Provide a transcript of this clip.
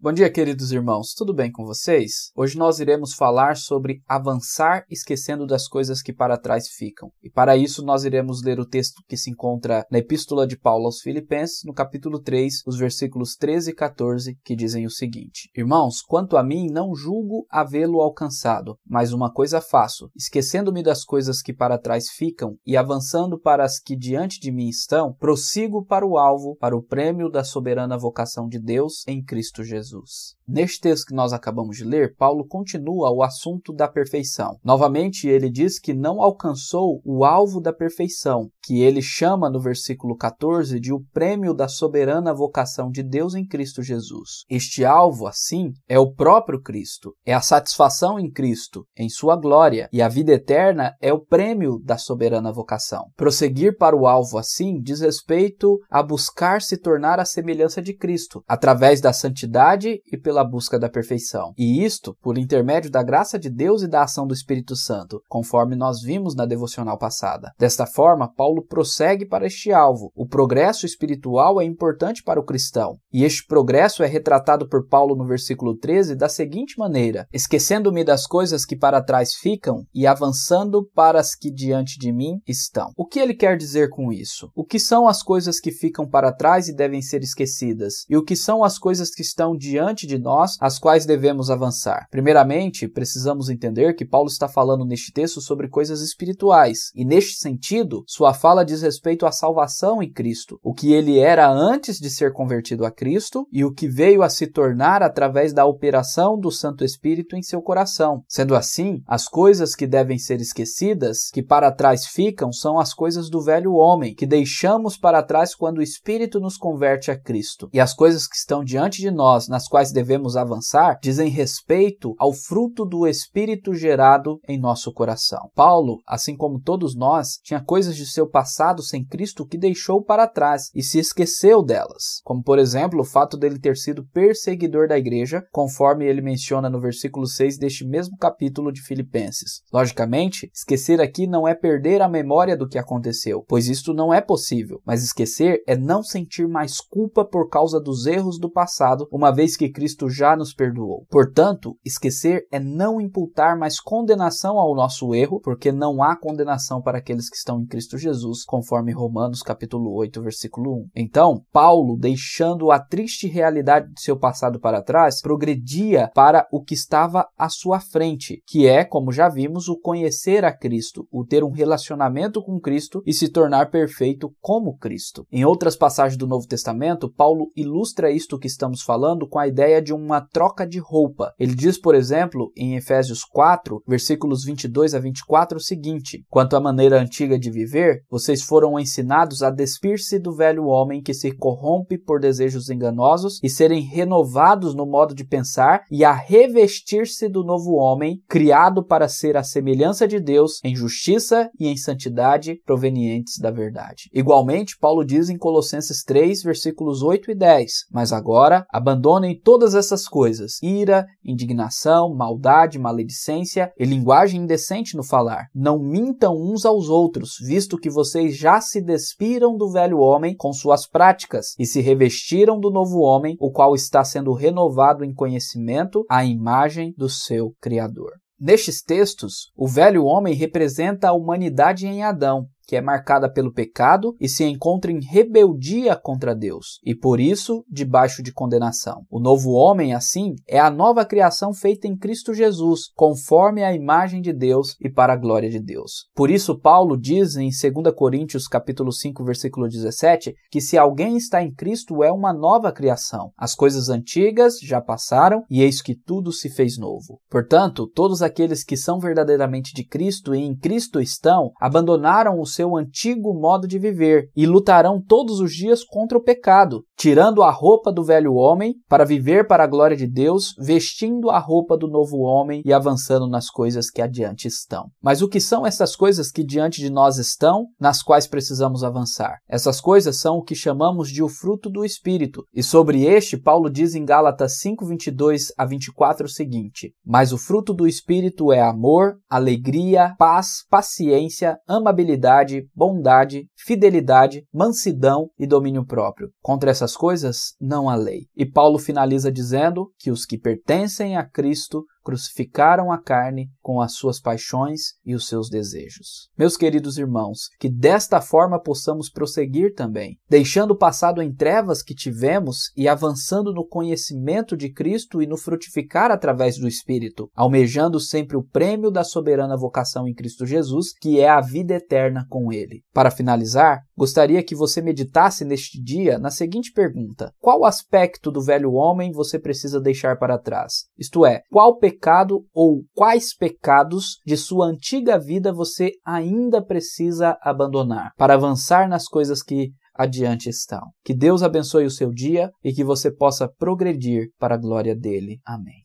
Bom dia, queridos irmãos, tudo bem com vocês? Hoje nós iremos falar sobre avançar esquecendo das coisas que para trás ficam. E para isso nós iremos ler o texto que se encontra na Epístola de Paulo aos Filipenses, no capítulo 3, os versículos 13 e 14, que dizem o seguinte: Irmãos, quanto a mim, não julgo havê-lo alcançado, mas uma coisa faço, esquecendo-me das coisas que para trás ficam e avançando para as que diante de mim estão, prossigo para o alvo, para o prêmio da soberana vocação de Deus em Cristo Jesus. Jesus. Neste texto que nós acabamos de ler, Paulo continua o assunto da perfeição. Novamente, ele diz que não alcançou o alvo da perfeição, que ele chama no versículo 14 de o prêmio da soberana vocação de Deus em Cristo Jesus. Este alvo, assim, é o próprio Cristo, é a satisfação em Cristo, em sua glória, e a vida eterna é o prêmio da soberana vocação. Prosseguir para o alvo, assim, diz respeito a buscar se tornar a semelhança de Cristo, através da santidade vontade e pela busca da perfeição. E isto por intermédio da graça de Deus e da ação do Espírito Santo, conforme nós vimos na devocional passada. Desta forma, Paulo prossegue para este alvo. O progresso espiritual é importante para o cristão, e este progresso é retratado por Paulo no versículo 13 da seguinte maneira: esquecendo-me das coisas que para trás ficam e avançando para as que diante de mim estão. O que ele quer dizer com isso? O que são as coisas que ficam para trás e devem ser esquecidas? E o que são as coisas que estão diante de nós, as quais devemos avançar. Primeiramente, precisamos entender que Paulo está falando neste texto sobre coisas espirituais, e neste sentido, sua fala diz respeito à salvação em Cristo, o que ele era antes de ser convertido a Cristo e o que veio a se tornar através da operação do Santo Espírito em seu coração. Sendo assim, as coisas que devem ser esquecidas, que para trás ficam, são as coisas do velho homem, que deixamos para trás quando o Espírito nos converte a Cristo. E as coisas que estão diante de nós, nas quais devemos avançar dizem respeito ao fruto do Espírito gerado em nosso coração. Paulo, assim como todos nós, tinha coisas de seu passado sem Cristo que deixou para trás e se esqueceu delas, como por exemplo o fato dele ter sido perseguidor da igreja, conforme ele menciona no versículo 6 deste mesmo capítulo de Filipenses. Logicamente, esquecer aqui não é perder a memória do que aconteceu, pois isto não é possível, mas esquecer é não sentir mais culpa por causa dos erros do passado, uma vez que Cristo já nos perdoou. Portanto, esquecer é não imputar mais condenação ao nosso erro, porque não há condenação para aqueles que estão em Cristo Jesus, conforme Romanos capítulo 8, versículo 1. Então, Paulo, deixando a triste realidade de seu passado para trás, progredia para o que estava à sua frente, que é, como já vimos, o conhecer a Cristo, o ter um relacionamento com Cristo e se tornar perfeito como Cristo. Em outras passagens do Novo Testamento, Paulo ilustra isto que estamos falando com a ideia de uma troca de roupa. Ele diz, por exemplo, em Efésios 4, versículos 22 a 24, o seguinte: Quanto à maneira antiga de viver, vocês foram ensinados a despir-se do velho homem que se corrompe por desejos enganosos e serem renovados no modo de pensar e a revestir-se do novo homem, criado para ser a semelhança de Deus em justiça e em santidade provenientes da verdade. Igualmente, Paulo diz em Colossenses 3, versículos 8 e 10: Mas agora abandone abandonem todas essas coisas: ira, indignação, maldade, maledicência e linguagem indecente no falar. Não mintam uns aos outros, visto que vocês já se despiram do velho homem com suas práticas e se revestiram do novo homem, o qual está sendo renovado em conhecimento à imagem do seu Criador. Nestes textos, o velho homem representa a humanidade em Adão, que é marcada pelo pecado e se encontra em rebeldia contra Deus, e por isso debaixo de condenação. O novo homem, assim, é a nova criação feita em Cristo Jesus, conforme a imagem de Deus e para a glória de Deus. Por isso Paulo diz em 2 Coríntios capítulo 5, versículo 17, que se alguém está em Cristo é uma nova criação. As coisas antigas já passaram e eis que tudo se fez novo. Portanto, todos aqueles que são verdadeiramente de Cristo e em Cristo estão, abandonaram os seu antigo modo de viver e lutarão todos os dias contra o pecado, tirando a roupa do velho homem para viver para a glória de Deus, vestindo a roupa do novo homem e avançando nas coisas que adiante estão. Mas o que são essas coisas que diante de nós estão, nas quais precisamos avançar? Essas coisas são o que chamamos de o fruto do Espírito, e sobre este Paulo diz em Gálatas 5, 22 a 24 o seguinte: Mas o fruto do Espírito é amor, alegria, paz, paciência, amabilidade piedade, bondade, fidelidade, mansidão e domínio próprio. Contra essas coisas não há lei. E Paulo finaliza dizendo que os que pertencem a Cristo crucificaram a carne com as suas paixões e os seus desejos. Meus queridos irmãos, que desta forma possamos prosseguir também, deixando o passado em trevas que tivemos e avançando no conhecimento de Cristo e no frutificar através do Espírito, almejando sempre o prêmio da soberana vocação em Cristo Jesus, que é a vida eterna com Ele. Para finalizar, gostaria que você meditasse neste dia na seguinte pergunta: Qual aspecto do velho homem você precisa deixar para trás? Isto é, qual pecado pecado ou quais pecados de sua antiga vida você ainda precisa abandonar para avançar nas coisas que adiante estão. Que Deus abençoe o seu dia e que você possa progredir para a glória dele. Amém.